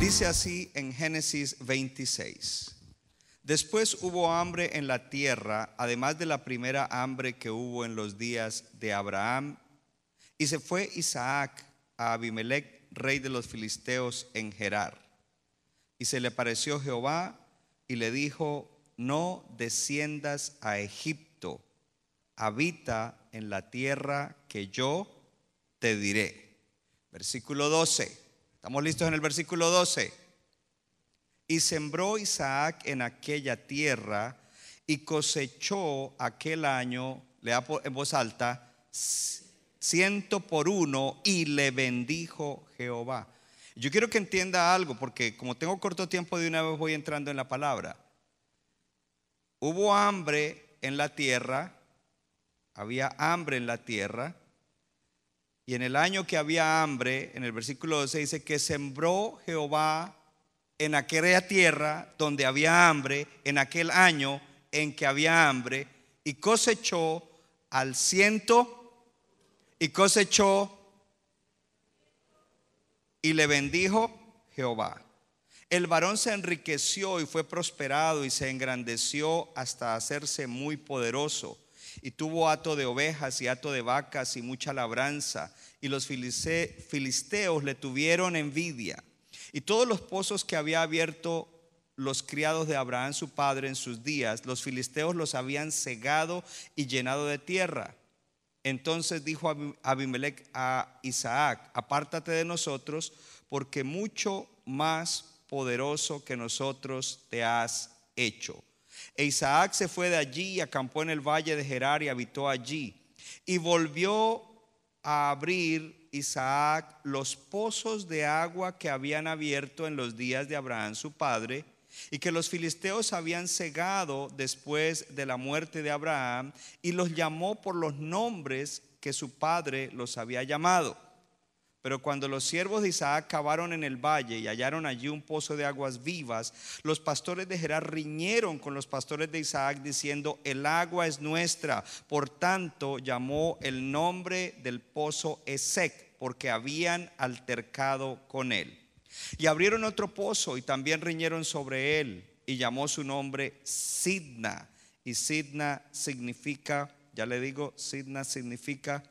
Dice así en Génesis 26. Después hubo hambre en la tierra, además de la primera hambre que hubo en los días de Abraham. Y se fue Isaac a Abimelech, rey de los filisteos, en Gerar. Y se le pareció Jehová y le dijo, no desciendas a Egipto, habita en la tierra que yo te diré. Versículo 12. ¿Estamos listos en el versículo 12? Y sembró Isaac en aquella tierra y cosechó aquel año, lea en voz alta, ciento por uno y le bendijo Jehová. Yo quiero que entienda algo, porque como tengo corto tiempo, de una vez voy entrando en la palabra. Hubo hambre en la tierra, había hambre en la tierra, y en el año que había hambre, en el versículo 12 dice que sembró Jehová en aquella tierra donde había hambre, en aquel año en que había hambre, y cosechó al ciento, y cosechó, y le bendijo Jehová. El varón se enriqueció y fue prosperado y se engrandeció hasta hacerse muy poderoso. Y tuvo hato de ovejas y hato de vacas y mucha labranza. Y los filisteos le tuvieron envidia. Y todos los pozos que había abierto los criados de Abraham su padre en sus días, los filisteos los habían cegado y llenado de tierra. Entonces dijo Abimelech a Isaac, apártate de nosotros, porque mucho más poderoso que nosotros te has hecho. E Isaac se fue de allí y acampó en el valle de Gerar y habitó allí. Y volvió a abrir Isaac los pozos de agua que habían abierto en los días de Abraham su padre, y que los filisteos habían cegado después de la muerte de Abraham, y los llamó por los nombres que su padre los había llamado. Pero cuando los siervos de Isaac cavaron en el valle y hallaron allí un pozo de aguas vivas, los pastores de Gerar riñeron con los pastores de Isaac diciendo, el agua es nuestra. Por tanto, llamó el nombre del pozo Esec, porque habían altercado con él. Y abrieron otro pozo y también riñeron sobre él y llamó su nombre Sidna. Y Sidna significa, ya le digo, Sidna significa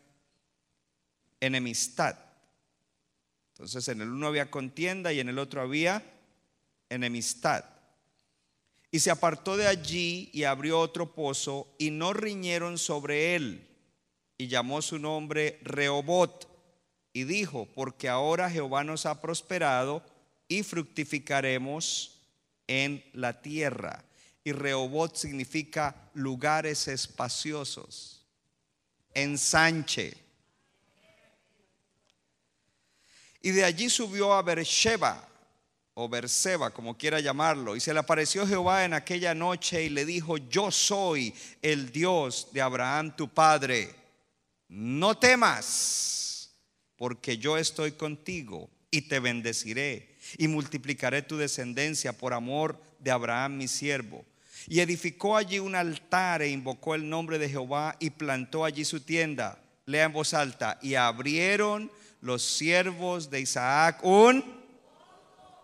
enemistad. Entonces en el uno había contienda y en el otro había enemistad. Y se apartó de allí y abrió otro pozo y no riñeron sobre él. Y llamó su nombre Rehobot. Y dijo, porque ahora Jehová nos ha prosperado y fructificaremos en la tierra. Y Rehobot significa lugares espaciosos, ensanche. Y de allí subió a Beersheba, o Berseba, como quiera llamarlo. Y se le apareció Jehová en aquella noche y le dijo, yo soy el Dios de Abraham tu padre. No temas, porque yo estoy contigo y te bendeciré y multiplicaré tu descendencia por amor de Abraham mi siervo. Y edificó allí un altar e invocó el nombre de Jehová y plantó allí su tienda. Lea en voz alta. Y abrieron los siervos de Isaac un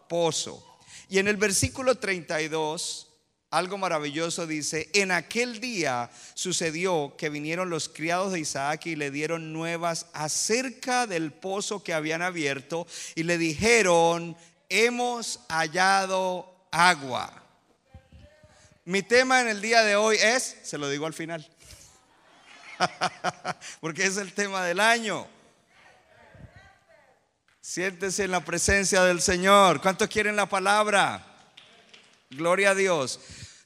pozo. Y en el versículo 32, algo maravilloso dice, en aquel día sucedió que vinieron los criados de Isaac y le dieron nuevas acerca del pozo que habían abierto y le dijeron, hemos hallado agua. Mi tema en el día de hoy es, se lo digo al final, porque es el tema del año. Siéntese en la presencia del Señor. ¿Cuántos quieren la palabra? Gloria a Dios.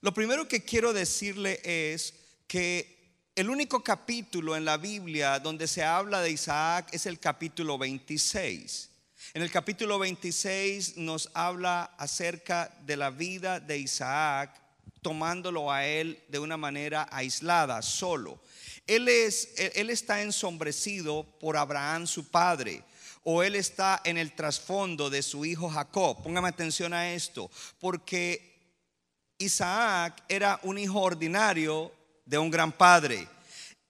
Lo primero que quiero decirle es que el único capítulo en la Biblia donde se habla de Isaac es el capítulo 26. En el capítulo 26 nos habla acerca de la vida de Isaac, tomándolo a él de una manera aislada, solo. Él, es, él está ensombrecido por Abraham, su padre, o él está en el trasfondo de su hijo Jacob. Póngame atención a esto, porque Isaac era un hijo ordinario de un gran padre.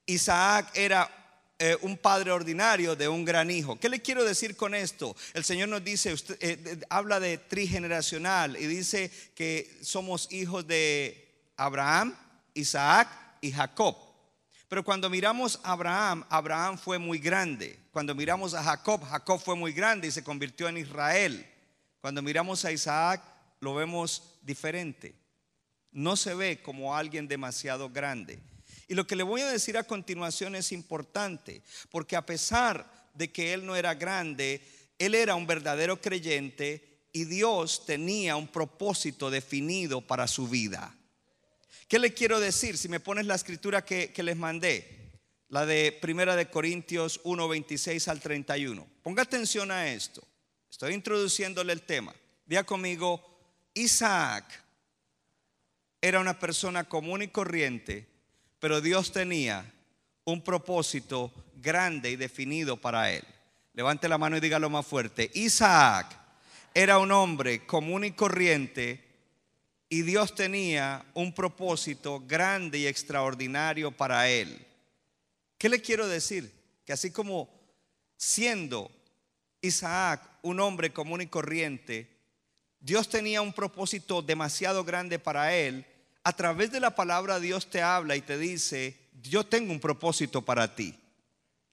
Isaac era eh, un padre ordinario de un gran hijo. ¿Qué le quiero decir con esto? El Señor nos dice, usted, eh, habla de trigeneracional y dice que somos hijos de Abraham, Isaac y Jacob. Pero cuando miramos a Abraham, Abraham fue muy grande. Cuando miramos a Jacob, Jacob fue muy grande y se convirtió en Israel. Cuando miramos a Isaac, lo vemos diferente. No se ve como alguien demasiado grande. Y lo que le voy a decir a continuación es importante, porque a pesar de que él no era grande, él era un verdadero creyente y Dios tenía un propósito definido para su vida. ¿Qué le quiero decir? Si me pones la escritura que, les mandé, la de Primera de Corintios 1, 26 al 31. Ponga atención a esto. Estoy introduciéndole el tema. Vea conmigo, Isaac era una persona común y corriente, pero Dios tenía un propósito grande y definido para él. Levante la mano y dígalo más fuerte. Isaac era un hombre común y corriente, y Dios tenía un propósito grande y extraordinario para él. ¿Qué le quiero decir? Que así como siendo Isaac un hombre común y corriente, Dios tenía un propósito demasiado grande para él. A través de la palabra Dios te habla y te dice, yo tengo un propósito para ti.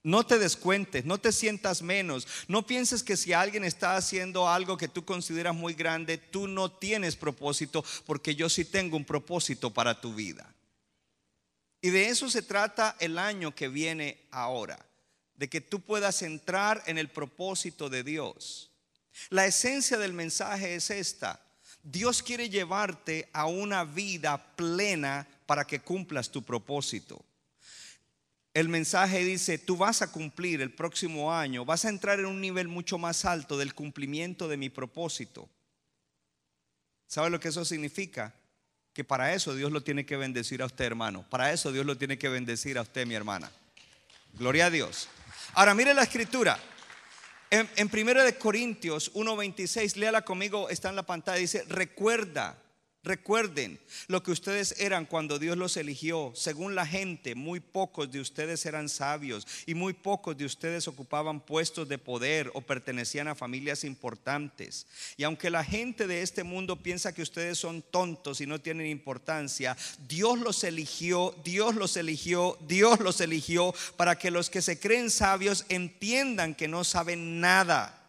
No te descuentes, no te sientas menos. No pienses que si alguien está haciendo algo que tú consideras muy grande, tú no tienes propósito, porque yo sí tengo un propósito para tu vida. Y de eso se trata el año que viene ahora, de que tú puedas entrar en el propósito de Dios. La esencia del mensaje es esta. Dios quiere llevarte a una vida plena para que cumplas tu propósito el mensaje dice, tú vas a cumplir el próximo año, vas a entrar en un nivel mucho más alto del cumplimiento de mi propósito. ¿Sabe lo que eso significa? Que para eso Dios lo tiene que bendecir a usted, hermano. Para eso Dios lo tiene que bendecir a usted, mi hermana. Gloria a Dios. Ahora mire la escritura. En, en 1 de Corintios 1.26, léala conmigo, está en la pantalla, dice, recuerda Recuerden lo que ustedes eran cuando Dios los eligió. Según la gente, muy pocos de ustedes eran sabios y muy pocos de ustedes ocupaban puestos de poder o pertenecían a familias importantes. Y aunque la gente de este mundo piensa que ustedes son tontos y no tienen importancia, Dios los eligió, Dios los eligió, Dios los eligió para que los que se creen sabios entiendan que no saben nada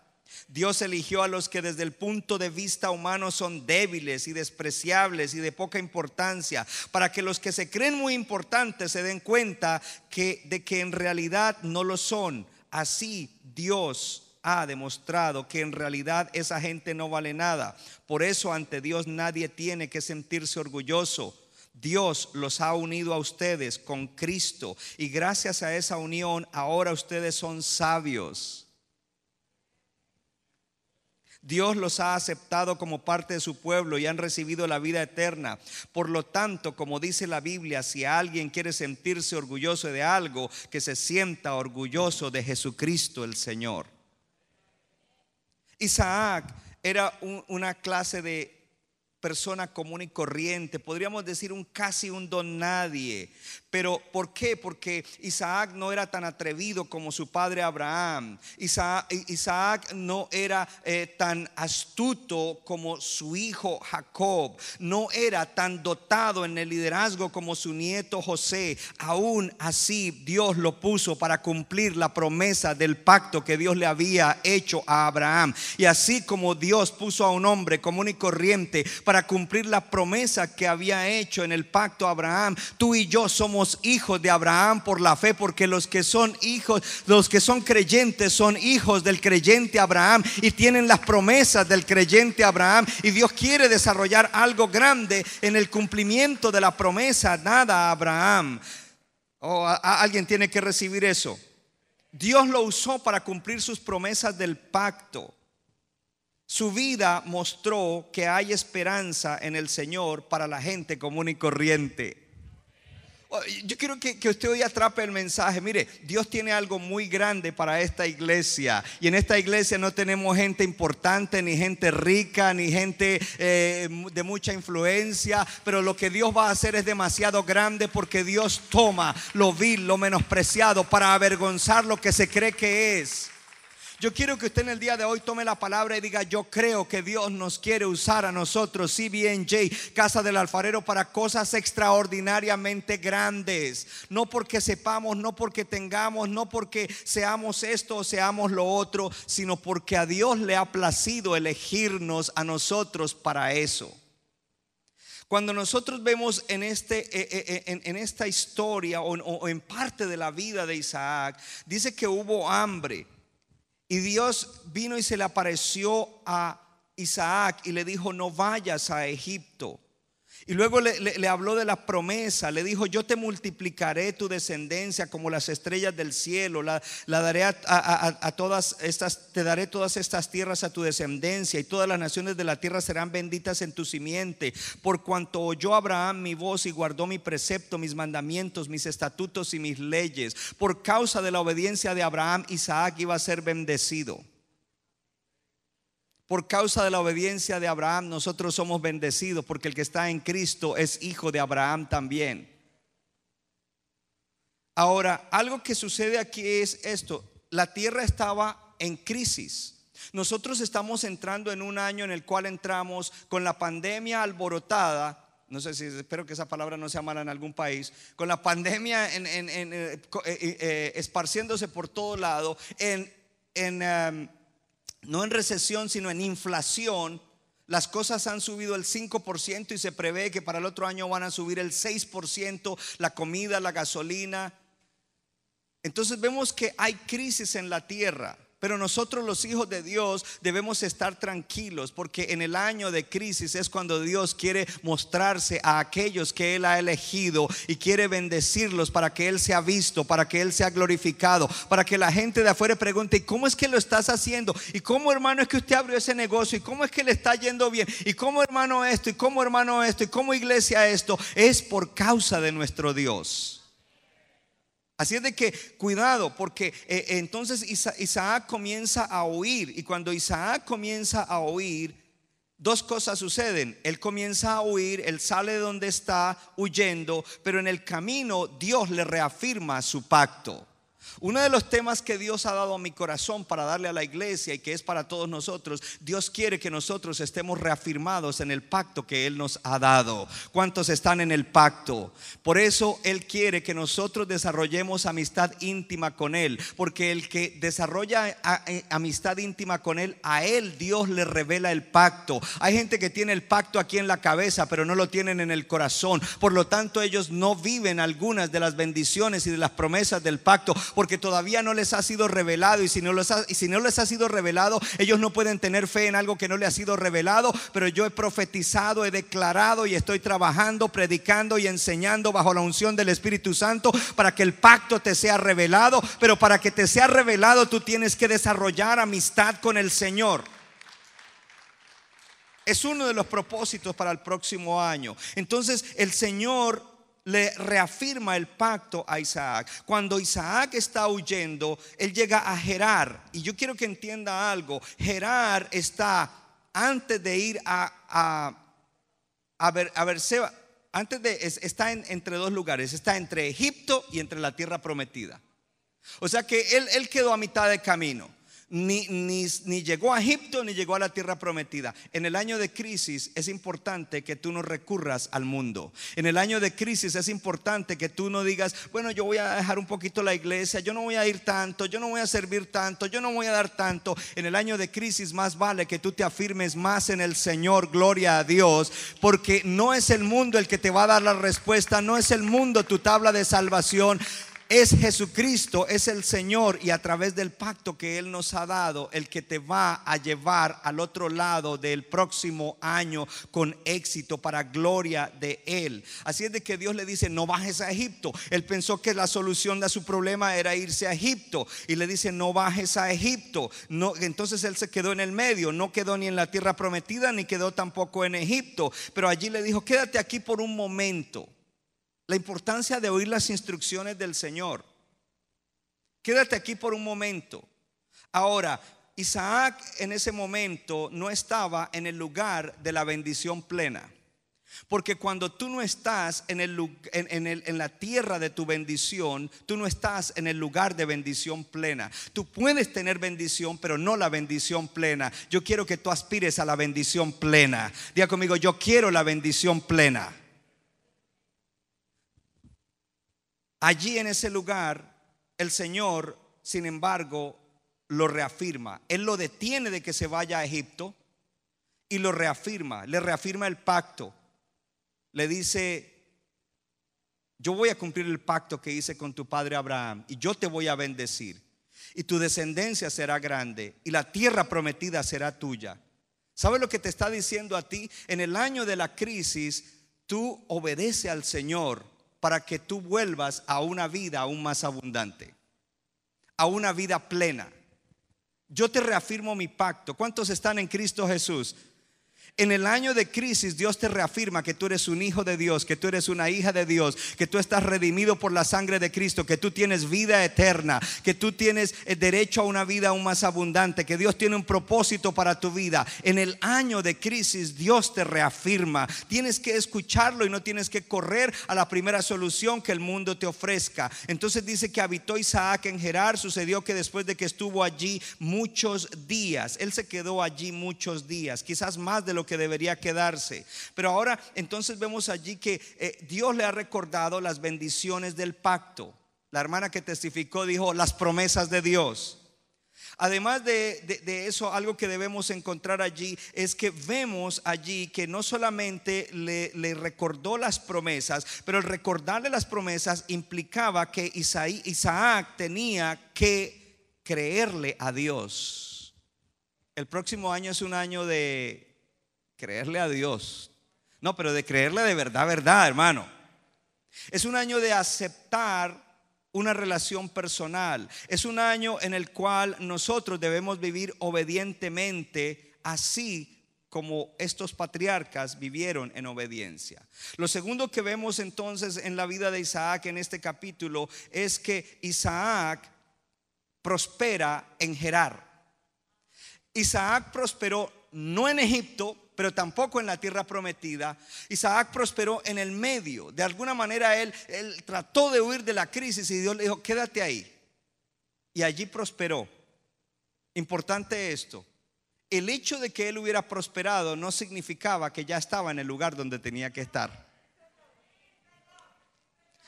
Dios eligió a los que desde el punto de vista humano son débiles y despreciables y de poca importancia, para que los que se creen muy importantes se den cuenta que, de que en realidad no lo son. Así Dios ha demostrado que en realidad esa gente no vale nada. Por eso ante Dios nadie tiene que sentirse orgulloso. Dios los ha unido a ustedes con Cristo y gracias a esa unión ahora ustedes son sabios. Dios los ha aceptado como parte de su pueblo y han recibido la vida eterna. Por lo tanto, como dice la Biblia, si alguien quiere sentirse orgulloso de algo, que se sienta orgulloso de Jesucristo el Señor. Isaac era una clase de persona común y corriente, podríamos decir un casi un don nadie. Pero ¿por qué? Porque Isaac no era tan atrevido como su padre Abraham. Isaac, no era eh, tan astuto como su hijo Jacob. No era tan dotado en el liderazgo como su nieto José. Aún así Dios lo puso para cumplir la promesa del pacto que Dios le había hecho a Abraham. Y así como Dios puso a un hombre común y corriente para cumplir la promesa que había hecho en el pacto a Abraham, tú y yo somos hijos de Abraham por la fe, porque los que son hijos, los que son creyentes son hijos del creyente Abraham y tienen las promesas del creyente Abraham. Y Dios quiere desarrollar algo grande en el cumplimiento de la promesa dada a Abraham. O alguien tiene que recibir eso. Dios lo usó para cumplir sus promesas del pacto. Su vida mostró que hay esperanza en el Señor para la gente común y corriente. Oh, yo quiero que, usted hoy atrape el mensaje. Mire, Dios tiene algo muy grande para esta iglesia. Y en esta iglesia no tenemos gente importante, ni gente rica, ni gente eh, de mucha influencia. Pero lo que Dios va a hacer es demasiado grande porque Dios toma lo vil, lo menospreciado para avergonzar lo que se cree que es. Yo quiero que usted en el día de hoy tome la palabra y diga, yo creo que Dios nos quiere usar a nosotros, CBNJ, Casa del Alfarero, para cosas extraordinariamente grandes. No porque sepamos, no porque tengamos, no porque seamos esto o seamos lo otro, sino porque a Dios le ha placido elegirnos a nosotros para eso. Cuando nosotros vemos en, este, eh, eh, eh, en, esta historia o en parte de la vida de Isaac, dice que hubo hambre. Y Dios vino y se le apareció a Isaac y le dijo, no vayas a Egipto. Y luego le, habló de la promesa, le dijo, yo te multiplicaré tu descendencia como las estrellas del cielo, la, daré a, todas estas, te daré todas estas tierras a tu descendencia y todas las naciones de la tierra serán benditas en tu simiente, por cuanto oyó Abraham mi voz y guardó mi precepto, mis mandamientos, mis estatutos y mis leyes. Por causa de la obediencia de Abraham, Isaac iba a ser bendecido. Por causa de la obediencia de Abraham, nosotros somos bendecidos porque el que está en Cristo es hijo de Abraham también. Ahora, algo que sucede aquí es esto. La tierra estaba en crisis. Nosotros estamos entrando en un año en el cual entramos con la pandemia alborotada. No sé si espero que esa palabra no sea mala en algún país. Con la pandemia en, eh, eh, eh, esparciéndose por todo lado. En, em, no en recesión, sino en inflación, las cosas han subido el 5% y se prevé que para el otro año van a subir el 6%, la comida, la gasolina. Entonces vemos que hay crisis en la tierra. Pero nosotros los hijos de Dios debemos estar tranquilos porque en el año de crisis es cuando Dios quiere mostrarse a aquellos que Él ha elegido y quiere bendecirlos para que Él sea visto, para que Él sea glorificado, para que la gente de afuera pregunte, ¿y cómo es que lo estás haciendo? ¿Y cómo hermano es que usted abrió ese negocio? ¿Y cómo es que le está yendo bien? ¿Y cómo hermano esto? ¿Y cómo hermano esto? ¿Y cómo iglesia esto? Es por causa de nuestro Dios. Así es de que cuidado, porque eh, entonces Isaac comienza a oír y cuando Isaac comienza a oír, dos cosas suceden. Él comienza a huir, él sale de donde está huyendo, pero en el camino Dios le reafirma su pacto. Uno de los temas que Dios ha dado a mi corazón para darle a la iglesia y que es para todos nosotros, Dios quiere que nosotros estemos reafirmados en el pacto que Él nos ha dado. ¿Cuántos están en el pacto? Por eso Él quiere que nosotros desarrollemos amistad íntima con Él, porque el que desarrolla amistad íntima con Él, a Él Dios le revela el pacto. Hay gente que tiene el pacto aquí en la cabeza, pero no lo tienen en el corazón. Por lo tanto, ellos no viven algunas de las bendiciones y de las promesas del pacto porque todavía no les ha sido revelado y si no, les ha, y si no les ha sido revelado, ellos no pueden tener fe en algo que no les ha sido revelado, pero yo he profetizado, he declarado y estoy trabajando, predicando y enseñando bajo la unción del Espíritu Santo para que el pacto te sea revelado, pero para que te sea revelado tú tienes que desarrollar amistad con el Señor. Es uno de los propósitos para el próximo año. Entonces el Señor le reafirma el pacto a Isaac. Cuando Isaac está huyendo, él llega a Gerar. Y yo quiero que entienda algo. Gerar está antes de ir a, a, a, a antes de, está entre dos lugares. Está entre Egipto y entre la tierra prometida. O sea que él, él quedó a mitad de camino. Ni, ni, ni, llegó a Egipto ni llegó a la tierra prometida. En el año de crisis es importante que tú no recurras al mundo. En el año de crisis es importante que tú no digas, bueno, yo voy a dejar un poquito la iglesia, yo no voy a ir tanto, yo no voy a servir tanto, yo no voy a dar tanto. En el año de crisis más vale que tú te afirmes más en el Señor, gloria a Dios, porque no es el mundo el que te va a dar la respuesta, no es el mundo tu tabla de salvación es Jesucristo, es el Señor y a través del pacto que Él nos ha dado, el que te va a llevar al otro lado del próximo año con éxito para gloria de Él. Así es de que Dios le dice, no bajes a Egipto. Él pensó que la solución de su problema era irse a Egipto y le dice, no bajes a Egipto. Entonces Él se quedó en el medio, no quedó ni en la tierra prometida ni quedó tampoco en Egipto, pero allí le dijo, quédate aquí por un momento. La importancia de oír las instrucciones del Señor. Quédate aquí por un momento. Ahora, Isaac en ese momento no estaba en el lugar de la bendición plena. Porque cuando tú no estás en, el, en, en, la tierra de tu bendición, tú no estás en el lugar de bendición plena. Tú puedes tener bendición, pero no la bendición plena. Yo quiero que tú aspires a la bendición plena. Diga conmigo, yo quiero la bendición plena. Allí en ese lugar, el Señor, sin embargo, lo reafirma. Él lo detiene de que se vaya a Egipto y lo reafirma, le reafirma el pacto. Le dice, yo voy a cumplir el pacto que hice con tu padre Abraham y yo te voy a bendecir. Y tu descendencia será grande y la tierra prometida será tuya. ¿Sabes lo que te está diciendo a ti? En el año de la crisis, tú obedece al Señor para que tú vuelvas a una vida aún más abundante, a una vida plena. Yo te reafirmo mi pacto. ¿Cuántos están en Cristo Jesús? En el año de crisis Dios te reafirma que tú eres un hijo de Dios, que tú eres una hija de Dios, que tú estás redimido por la sangre de Cristo, que tú tienes vida eterna, que tú tienes el derecho a una vida aún más abundante, que Dios tiene un propósito para tu vida. En el año de crisis Dios te reafirma. Tienes que escucharlo y no tienes que correr a la primera solución que el mundo te ofrezca. Entonces dice que habitó Isaac en Gerar. Sucedió que después de que estuvo allí muchos días, él se quedó allí muchos días, quizás más de lo que debería quedarse. Pero ahora entonces vemos allí que eh, Dios le ha recordado las bendiciones del pacto. La hermana que testificó dijo las promesas de Dios. Además de, eso, algo que debemos encontrar allí es que vemos allí que no solamente le, le, recordó las promesas, pero el recordarle las promesas implicaba que Isaac tenía que creerle a Dios. El próximo año es un año de creerle a Dios. No, pero de creerle de verdad, verdad, hermano. Es un año de aceptar una relación personal. Es un año en el cual nosotros debemos vivir obedientemente, así como estos patriarcas vivieron en obediencia. Lo segundo que vemos entonces en la vida de Isaac en este capítulo es que Isaac prospera en Gerar. Isaac prosperó no en Egipto, pero tampoco en la tierra prometida. Isaac prosperó en el medio. De alguna manera él, trató de huir de la crisis y Dios le dijo, quédate ahí. Y allí prosperó. Importante esto. El hecho de que él hubiera prosperado no significaba que ya estaba en el lugar donde tenía que estar.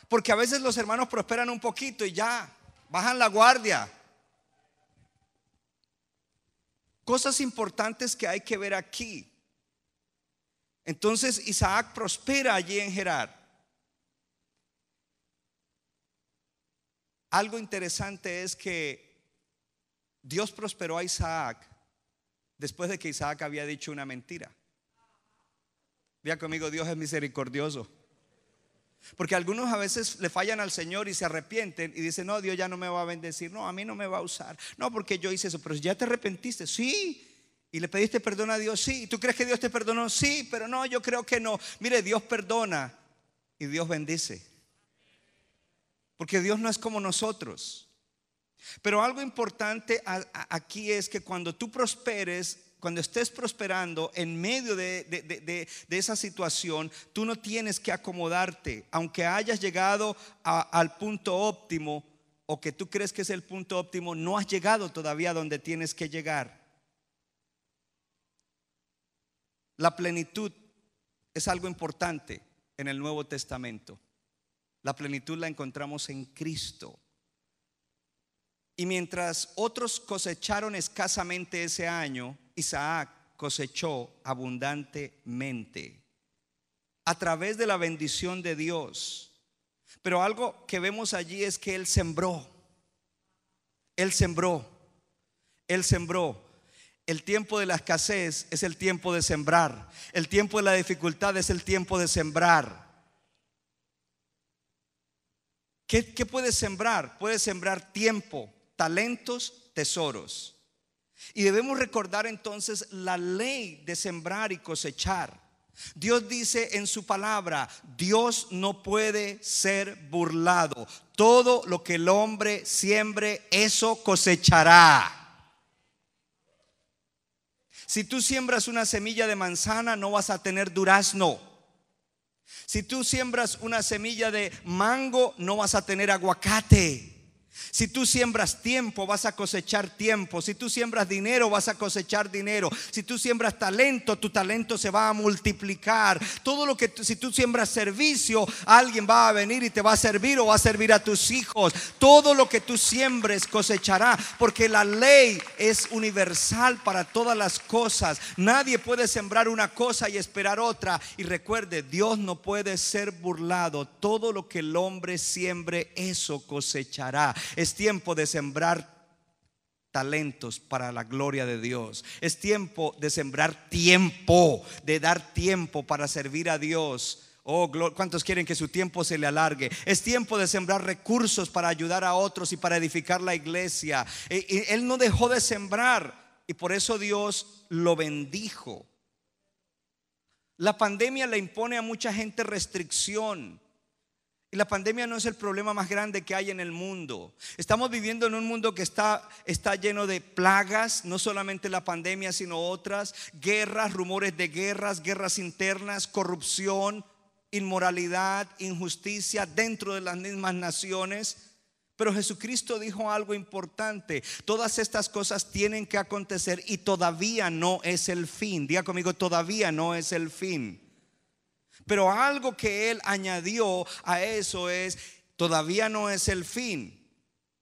Porque a veces los hermanos prosperan un poquito y ya bajan la guardia. Cosas importantes que hay que ver aquí. Entonces Isaac prospera allí en Gerar. Algo interesante es que Dios prosperó a Isaac después de que Isaac había dicho una mentira. Vea conmigo, Dios es misericordioso. Porque algunos a veces le fallan al Señor y se arrepienten y dicen, no, Dios ya no me va a bendecir, no, a mí no me va a usar, no, porque yo hice eso, pero ya te arrepentiste, sí, ¿Y le pediste perdón a Dios? Sí. ¿Tú crees que Dios te perdonó? Sí, pero no, yo creo que no. Mire, Dios perdona y Dios bendice. Porque Dios no es como nosotros. Pero algo importante aquí es que cuando tú prosperes, cuando estés prosperando en medio de, esa situación, tú no tienes que acomodarte. Aunque hayas llegado al punto óptimo, o que tú crees que es el punto óptimo, no has llegado todavía donde tienes que llegar. La plenitud es algo importante en el Nuevo Testamento. La plenitud la encontramos en Cristo. Y mientras otros cosecharon escasamente ese año, Isaac cosechó abundantemente a través de la bendición de Dios. Pero algo que vemos allí es que Él sembró. Él sembró. Él sembró. El tiempo de la escasez es el tiempo de sembrar. El tiempo de la dificultad es el tiempo de sembrar. ¿Qué, puede sembrar? Puede sembrar tiempo, talentos, tesoros. Y debemos recordar entonces la ley de sembrar y cosechar. Dios dice en su palabra, Dios no puede ser burlado. Todo lo que el hombre siembre, eso cosechará. Si tú siembras una semilla de manzana, no vas a tener durazno. Si tú siembras una semilla de mango, no vas a tener aguacate. Si tú siembras tiempo, vas a cosechar tiempo. Si tú siembras dinero, vas a cosechar dinero. Si tú siembras talento, tu talento se va a multiplicar. Todo lo que si tú siembras servicio, alguien va a venir y te va a servir o va a servir a tus hijos. Todo lo que tú siembres cosechará, porque la ley es universal para todas las cosas. Nadie puede sembrar una cosa y esperar otra. Y recuerde, Dios no puede ser burlado. Todo lo que el hombre siembre, eso cosechará. Es tiempo de sembrar talentos para la gloria de Dios. Es tiempo de sembrar tiempo, de dar tiempo para servir a Dios. Oh, ¿cuántos quieren que su tiempo se le alargue? Es tiempo de sembrar recursos para ayudar a otros y para edificar la iglesia. E, él no dejó de sembrar y por eso Dios lo bendijo. La pandemia le impone a mucha gente restricción. La pandemia no es el problema más grande que hay en el mundo. Estamos viviendo en un mundo que está, está lleno de plagas, no solamente la pandemia, sino otras, guerras, rumores de guerras, guerras internas, corrupción, inmoralidad, injusticia dentro de las mismas naciones. Pero Jesucristo dijo algo importante. Todas estas cosas tienen que acontecer y todavía no es el fin. Diga conmigo, todavía no es el fin. Pero algo que él añadió a eso es, todavía no es el fin.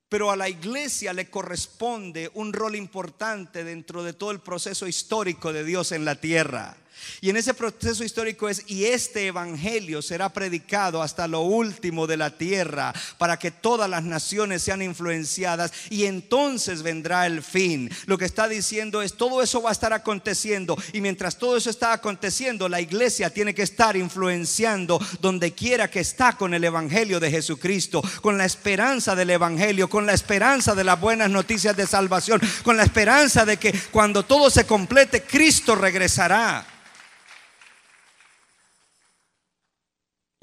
Pero a la iglesia le corresponde un rol importante dentro de todo el proceso histórico de Dios en la tierra. Y en ese proceso histórico es, y este evangelio será predicado hasta lo último de la tierra, para que todas las naciones sean influenciadas, y entonces vendrá el fin. Lo que está diciendo es, todo eso va a estar aconteciendo, y mientras todo eso está aconteciendo, la iglesia tiene que estar influenciando donde quiera que está con el evangelio de Jesucristo, con la esperanza del evangelio, con la esperanza de las buenas noticias de salvación, con la esperanza de que cuando todo se complete, Cristo regresará.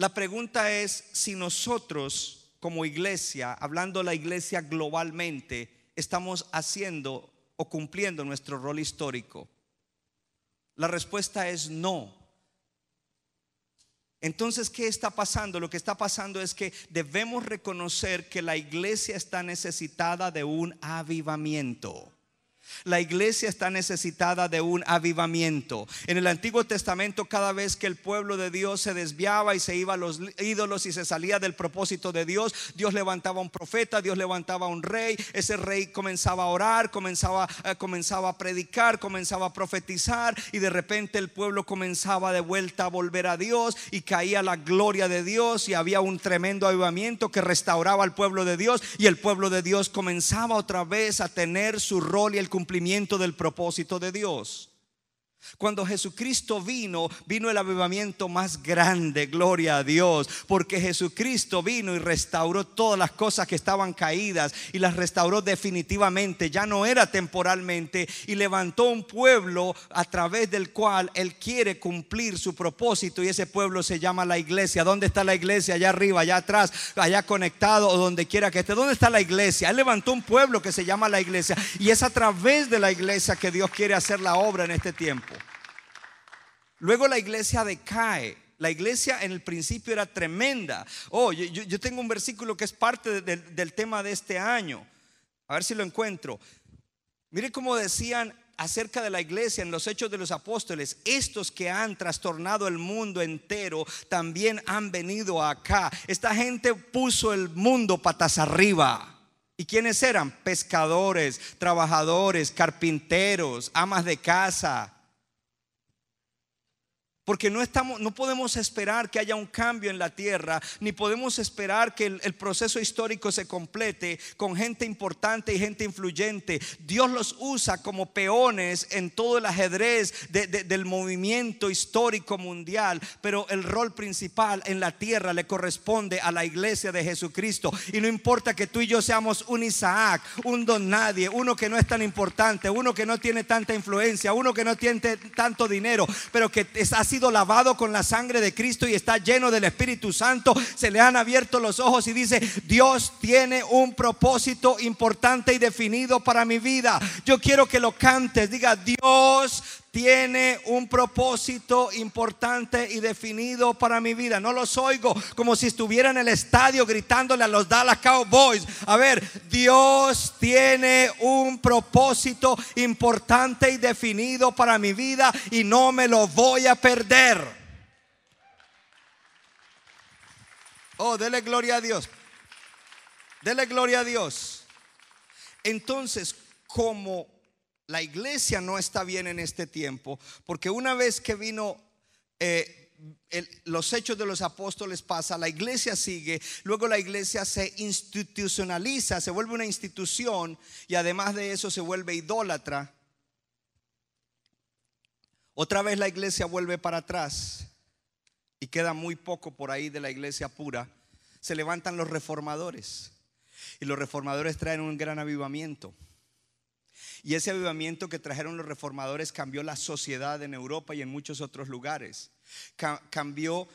La pregunta es si nosotros como iglesia, hablando la iglesia globalmente, estamos haciendo o cumpliendo nuestro rol histórico. La respuesta es no. Entonces, ¿qué está pasando? Lo que está pasando es que debemos reconocer que la iglesia está necesitada de un avivamiento. La iglesia está necesitada de un avivamiento. En el Antiguo Testamento, cada vez que el pueblo de Dios se desviaba y se iba a los ídolos y se salía del propósito de Dios, Dios levantaba un profeta, Dios levantaba un rey. Ese rey comenzaba a orar, comenzaba, eh, comenzaba a predicar, comenzaba a profetizar y de repente el pueblo comenzaba de vuelta a volver a Dios y caía la gloria de Dios y había un tremendo avivamiento que restauraba al pueblo de Dios y el pueblo de Dios comenzaba otra vez a tener su rol y el cumplimiento del propósito de Dios. Cuando Jesucristo vino, vino el avivamiento más grande, gloria a Dios, porque Jesucristo vino y restauró todas las cosas que estaban caídas y las restauró definitivamente, ya no era temporalmente, y levantó un pueblo a través del cual Él quiere cumplir su propósito y ese pueblo se llama la iglesia. ¿Dónde está la iglesia? Allá arriba, allá atrás, allá conectado o donde quiera que esté. ¿Dónde está la iglesia? Él levantó un pueblo que se llama la iglesia y es a través de la iglesia que Dios quiere hacer la obra en este tiempo. Luego la iglesia decae. La iglesia en el principio era tremenda. Oh, yo, tengo un versículo que es parte de- del tema de este año. A ver si lo encuentro. Mire cómo decían acerca de la iglesia en los hechos de los apóstoles, estos que han trastornado el mundo entero también han venido acá. Esta gente puso el mundo patas arriba. ¿Y quiénes eran? Pescadores, trabajadores, carpinteros, amas de casa. Porque no, estamos, no podemos esperar que haya un cambio en la tierra, ni podemos esperar que el, el proceso histórico se complete con gente importante y gente influyente. Dios los usa como peones en todo el ajedrez de- de- del movimiento histórico mundial, pero el rol principal en la tierra le corresponde a la iglesia de Jesucristo. Y no importa que tú y yo seamos un Isaac, un don nadie, uno que no es tan importante, uno que no tiene tanta influencia, uno que no tiene tanto dinero, pero que es- ha sido lavado con la sangre de Cristo y está lleno del Espíritu Santo, se le han abierto los ojos y dice, Dios tiene un propósito importante y definido para mi vida. Yo quiero que lo cantes, diga, Dios tiene un propósito importante y definido para mi vida. No los oigo como si estuviera en el estadio gritándole a los Dallas Cowboys. A ver, Dios tiene un propósito importante y definido para mi vida y no me lo voy a perder. Oh, dele gloria a Dios. Dele gloria a Dios. Entonces, como la iglesia no está bien en este tiempo, porque una vez que vino eh, los hechos de los apóstoles pasa, la iglesia sigue, luego la iglesia se institucionaliza, se vuelve una institución y además de eso se vuelve idólatra. Otra vez la iglesia vuelve para atrás y queda muy poco por ahí de la iglesia pura. Se levantan los reformadores y los reformadores traen un gran avivamiento. Y ese avivamiento que trajeron los reformadores cambió la sociedad en Europa y en muchos otros lugares. Ca- cambió,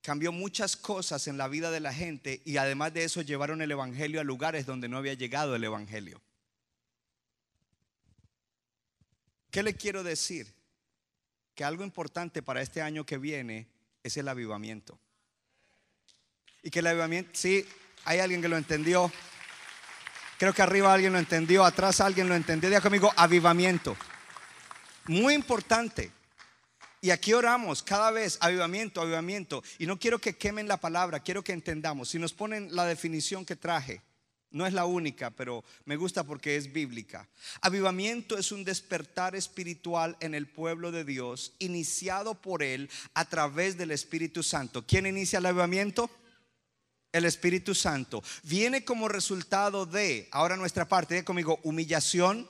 cambió muchas cosas en la vida de la gente y además de eso llevaron el Evangelio a lugares donde no había llegado el Evangelio. ¿Qué le quiero decir? Que algo importante para este año que viene es el avivamiento. Y que el avivamiento, sí, hay alguien que lo entendió. Creo que arriba alguien lo entendió, atrás alguien lo entendió. Diga conmigo, avivamiento. Muy importante. Y aquí oramos cada vez, avivamiento, avivamiento. Y no quiero que quemen la palabra, quiero que entendamos. Si nos ponen la definición que traje, no es la única, pero me gusta porque es bíblica. Avivamiento es un despertar espiritual en el pueblo de Dios, iniciado por Él a través del Espíritu Santo. ¿Quién inicia el avivamiento? El Espíritu Santo. Viene como resultado de, ahora nuestra parte, diga conmigo, humillación,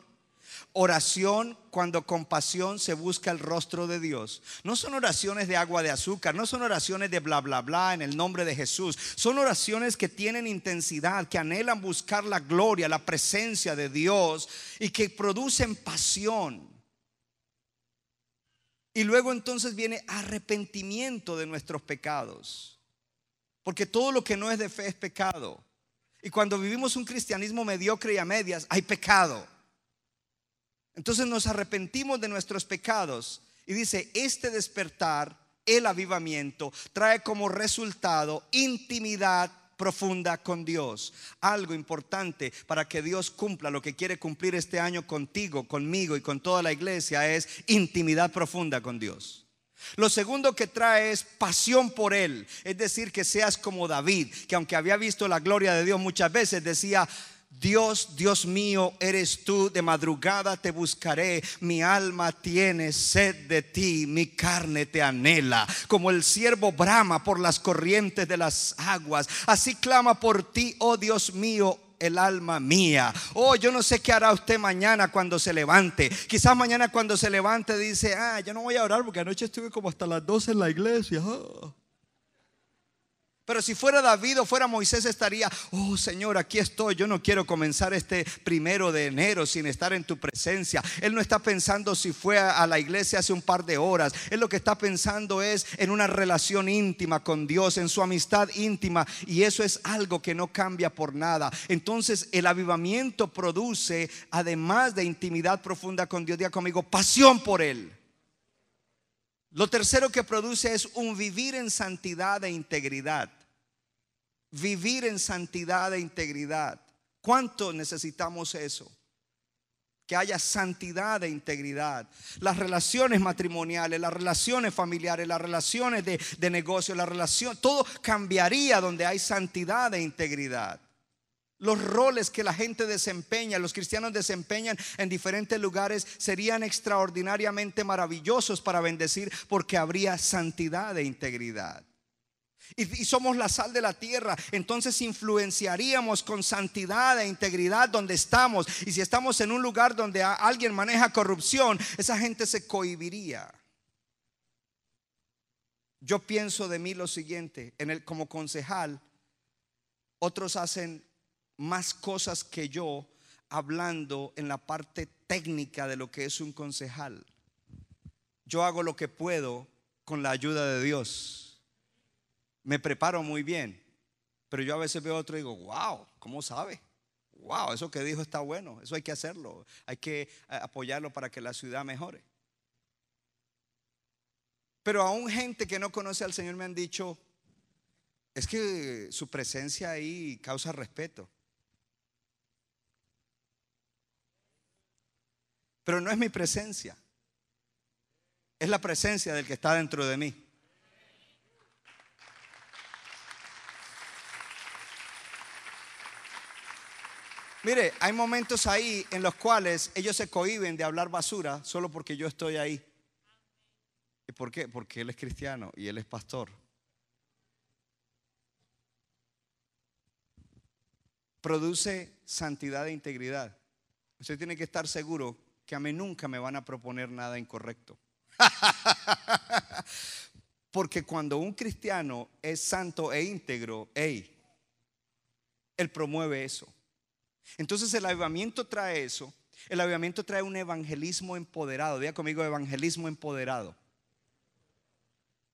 oración cuando con pasión se busca el rostro de Dios. No son oraciones de agua de azúcar, no son oraciones de bla, bla, bla en el nombre de Jesús. Son oraciones que tienen intensidad, que anhelan buscar la gloria, la presencia de Dios y que producen pasión. Y luego entonces viene arrepentimiento de nuestros pecados. Porque todo lo que no es de fe es pecado. Y cuando vivimos un cristianismo mediocre y a medias, hay pecado. Entonces nos arrepentimos de nuestros pecados. Y dice, este despertar, el avivamiento, trae como resultado intimidad profunda con Dios. Algo importante para que Dios cumpla lo que quiere cumplir este año contigo, conmigo y con toda la iglesia es intimidad profunda con Dios. Lo segundo que trae es pasión por Él. Es decir, que seas como David, que aunque había visto la gloria de Dios muchas veces, decía, Dios, Dios mío, eres tú, de madrugada te buscaré, mi alma tiene sed de ti, mi carne te anhela, como el siervo brama por las corrientes de las aguas, así clama por ti, oh Dios mío, el alma mía. Oh, yo no sé qué hará usted mañana cuando se levante. Quizás mañana cuando se levante dice, ah, yo no voy a orar porque anoche estuve como hasta las 12 en la iglesia. Ah. Pero si fuera David o fuera Moisés estaría, oh Señor, aquí estoy, yo no quiero comenzar este primero de enero sin estar en tu presencia. Él no está pensando si fue a la iglesia hace un par de horas. Él lo que está pensando es en una relación íntima con Dios, en su amistad íntima. Y eso es algo que no cambia por nada. Entonces el avivamiento produce, además de intimidad profunda con Dios, diga conmigo, pasión por Él. Lo tercero que produce es un vivir en santidad e integridad. Vivir en santidad e integridad. ¿Cuánto necesitamos eso? que haya santidad e integridad. Las relaciones matrimoniales, las relaciones familiares, las relaciones de, de negocio, la relación, todo cambiaría donde hay santidad e integridad. Los roles que la gente desempeña, los cristianos desempeñan en diferentes lugares serían extraordinariamente maravillosos para bendecir porque habría santidad e integridad. Y, somos la sal de la tierra, entonces influenciaríamos con santidad e integridad donde estamos. Y si estamos en un lugar donde alguien maneja corrupción, esa gente se cohibiría. Yo pienso de mí lo siguiente, en el, como concejal, otros hacen más cosas que yo hablando en la parte técnica de lo que es un concejal. Yo hago lo que puedo con la ayuda de Dios. Me preparo muy bien, pero yo a veces veo otro y digo, wow, ¿cómo sabe? Wow, eso que dijo está bueno, eso hay que hacerlo, hay que eh, apoyarlo para que la ciudad mejore. Pero aún gente que no conoce al Señor me han dicho, es que su presencia ahí causa respeto. Pero no es mi presencia. Es la presencia del que está dentro de mí. Mire, hay momentos ahí en los cuales ellos se cohiben de hablar basura solo porque yo estoy ahí. ¿Y por qué? Porque él es cristiano y él es pastor. Produce santidad e integridad. Usted tiene que estar seguro que a mí nunca me van a proponer nada incorrecto. Porque cuando un cristiano es santo e íntegro, él promueve eso. Entonces el avivamiento trae eso. El avivamiento trae un evangelismo empoderado. Diga conmigo evangelismo empoderado.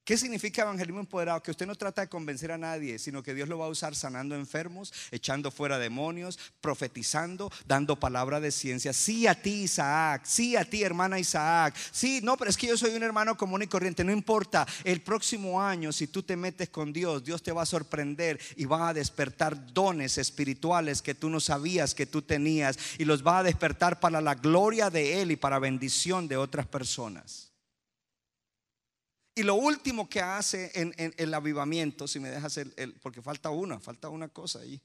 ¿Qué significa evangelismo empoderado? Que usted no trata de convencer a nadie, sino que Dios lo va a usar sanando enfermos, echando fuera demonios, profetizando, dando palabra de ciencia. Sí a ti, Isaac. Sí a ti, hermana Isaac. Sí, no, pero es que yo soy un hermano común y corriente. No importa. El próximo año, si tú te metes con Dios, Dios te va a sorprender y va a despertar dones espirituales que tú no sabías que tú tenías y los va a despertar para la gloria de Él y para bendición de otras personas. Y lo último que hace en, el avivamiento, si me dejas el, porque falta una, falta una cosa ahí.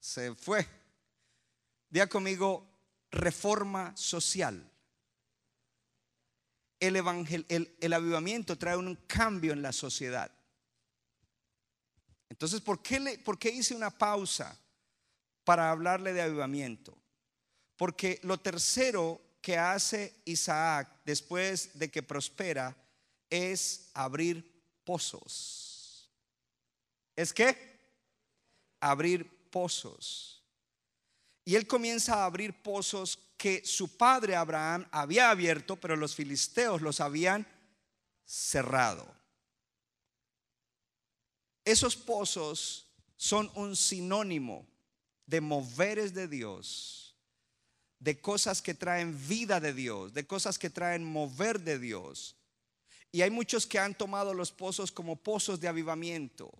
Se fue. Diga conmigo, reforma social. El, evangel, el, avivamiento trae un cambio en la sociedad. Entonces, ¿por qué, le, ¿por qué hice una pausa para hablarle de avivamiento? Porque lo tercero que hace Isaac después de que prospera es abrir pozos. ¿Es qué? Abrir pozos. Y él comienza a abrir pozos que su padre Abraham había abierto, pero los filisteos los habían cerrado. Esos pozos son un sinónimo de moveres de Dios de cosas que traen vida de Dios, de cosas que traen mover de Dios. Y hay muchos que han tomado los pozos como pozos de avivamiento.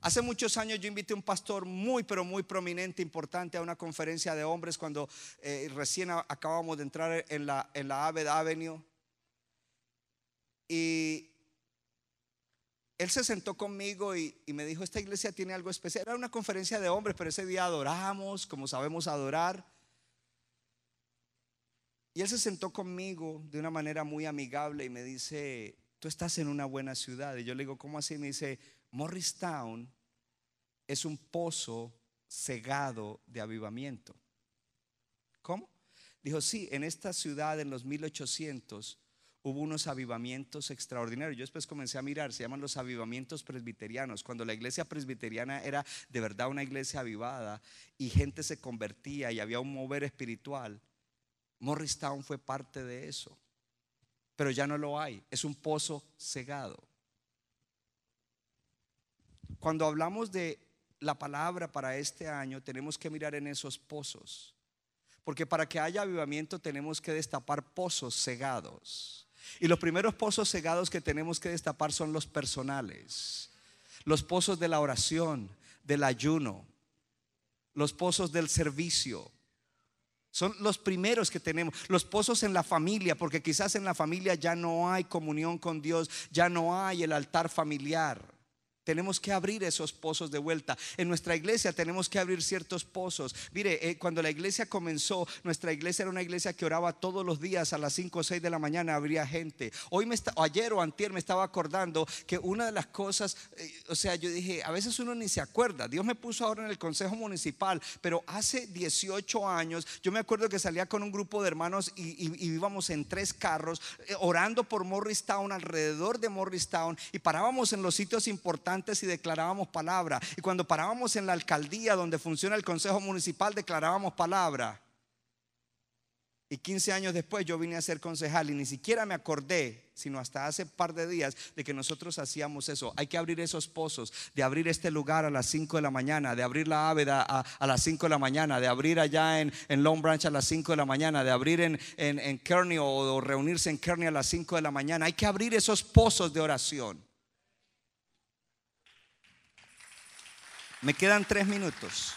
Hace muchos años yo invité a un pastor muy, pero muy prominente, importante, a una conferencia de hombres cuando eh, recién acabamos de entrar en la, en la Aved Avenue. Y él se sentó conmigo y, y, me dijo, esta iglesia tiene algo especial. Era una conferencia de hombres, pero ese día adoramos, como sabemos adorar. Y él se sentó conmigo de una manera muy amigable y me dice, tú estás en una buena ciudad. Y yo le digo, ¿cómo así? Me dice, Morristown es un pozo cegado de avivamiento. ¿Cómo? Dijo, sí, en esta ciudad en los 1800 hubo unos avivamientos extraordinarios. Yo después comencé a mirar, se llaman los avivamientos presbiterianos, cuando la iglesia presbiteriana era de verdad una iglesia avivada y gente se convertía y había un mover espiritual. Morristown fue parte de eso, pero ya no lo hay, es un pozo cegado. Cuando hablamos de la palabra para este año, tenemos que mirar en esos pozos, Porque para que haya avivamiento tenemos que destapar pozos cegados. Y los primeros pozos cegados que tenemos que destapar son los personales. Los pozos de la oración, del ayuno, los pozos del servicio. Son los primeros que tenemos, los pozos en la familia, porque quizás en la familia ya no hay comunión con Dios, ya no hay el altar familiar. Tenemos que abrir esos pozos de vuelta. En nuestra iglesia tenemos que abrir ciertos pozos. Mire, eh, cuando la iglesia comenzó, nuestra iglesia era una iglesia que oraba todos los días a las 5 o 6 de la mañana, habría gente. Hoy me está, ayer o antier me estaba acordando que una de las cosas, eh, o sea, yo dije, a veces uno ni se acuerda. Dios me puso ahora en el consejo municipal, pero hace 18 años yo me acuerdo que salía con un grupo de hermanos y, y íbamos en tres carros eh, orando por Morristown, alrededor de Morristown, y parábamos en los sitios importantes y declarábamos palabra. Y cuando parábamos en la alcaldía donde funciona el consejo municipal, declarábamos palabra. Y 15 años después yo vine a ser concejal y ni siquiera me acordé, sino hasta hace par de días, de que nosotros hacíamos eso. Hay que abrir esos pozos, de abrir este lugar a las 5 de la mañana, de abrir la Áveda a, las 5 de la mañana, de abrir allá en, Long Branch a las 5 de la mañana, de abrir en, en, Kearney o, o reunirse en Kearney a las 5 de la mañana. Hay que abrir esos pozos de oración. Me quedan tres minutos.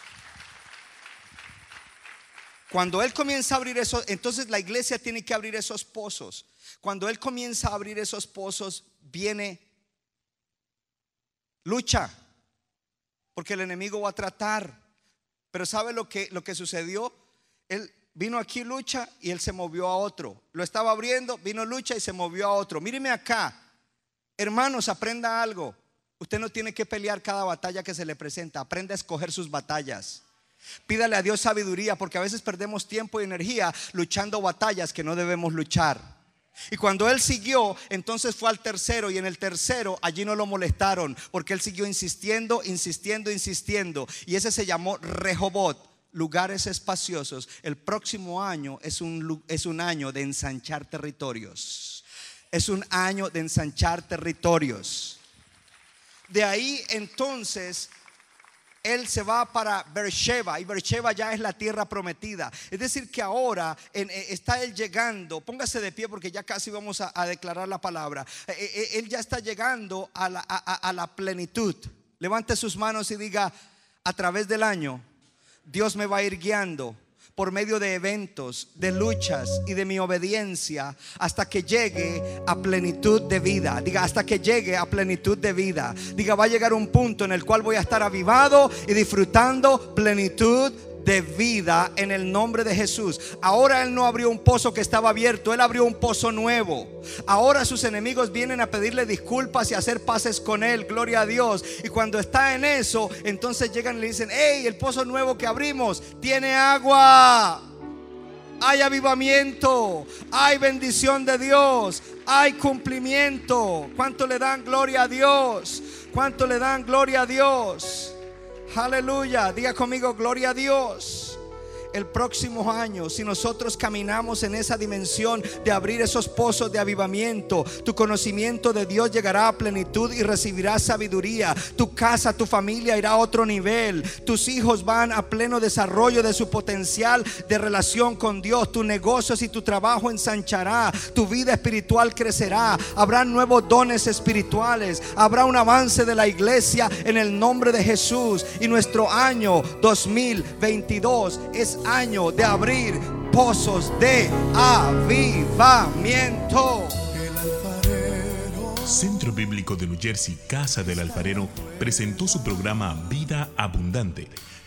Cuando Él comienza a abrir eso, entonces la iglesia tiene que abrir esos pozos. Cuando Él comienza a abrir esos pozos, viene lucha, porque el enemigo va a tratar. Pero ¿sabe lo que, lo que sucedió? Él vino aquí lucha y Él se movió a otro. Lo estaba abriendo, vino lucha y se movió a otro. Míreme acá. Hermanos, aprenda algo. Usted no tiene que pelear cada batalla que se le presenta. Aprende a escoger sus batallas. Pídale a Dios sabiduría porque a veces perdemos tiempo y energía luchando batallas que no debemos luchar. Y cuando él siguió, entonces fue al tercero y en el tercero allí no lo molestaron porque él siguió insistiendo, insistiendo, insistiendo. Y ese se llamó Rehobot, lugares espaciosos. El próximo año es un, es un año de ensanchar territorios. Es un año de ensanchar territorios. De ahí entonces él se va para Beersheba y Beersheba ya es la tierra prometida. Es decir, que ahora eh, está él llegando, póngase de pie porque ya casi vamos a, declarar la palabra. Eh, eh, él ya está llegando a la, a la plenitud. Levante sus manos y diga, a través del año, Dios me va a ir guiando por medio de eventos, de luchas y de mi obediencia hasta que llegue a plenitud de vida. Diga, hasta que llegue a plenitud de vida. Diga, va a llegar un punto en el cual voy a estar avivado y disfrutando plenitud de vida en el nombre de Jesús. Ahora Él no abrió un pozo que estaba abierto, Él abrió un pozo nuevo. Ahora sus enemigos vienen a pedirle disculpas y hacer paces con Él, gloria a Dios. Y cuando está en eso, entonces llegan y le dicen, hey, el pozo nuevo que abrimos tiene agua. Hay avivamiento, hay bendición de Dios, hay cumplimiento. ¿Cuánto le dan gloria a Dios? ¿Cuánto le dan gloria a Dios? Aleluya. Diga conmigo, gloria a Dios el próximo año, si nosotros caminamos en esa dimensión de abrir esos pozos de avivamiento, tu conocimiento de Dios llegará a plenitud y recibirás sabiduría. Tu casa, tu familia irá a otro nivel. Tus hijos van a pleno desarrollo de su potencial de relación con Dios. Tus negocios y tu trabajo ensanchará. Tu vida espiritual crecerá. Habrá nuevos dones espirituales. Habrá un avance de la iglesia en el nombre de Jesús. Y nuestro año 2022 es año de abrir pozos de avivamiento. Centro Bíblico de New Jersey, Casa del Alfarero, presentó su programa Vida Abundante.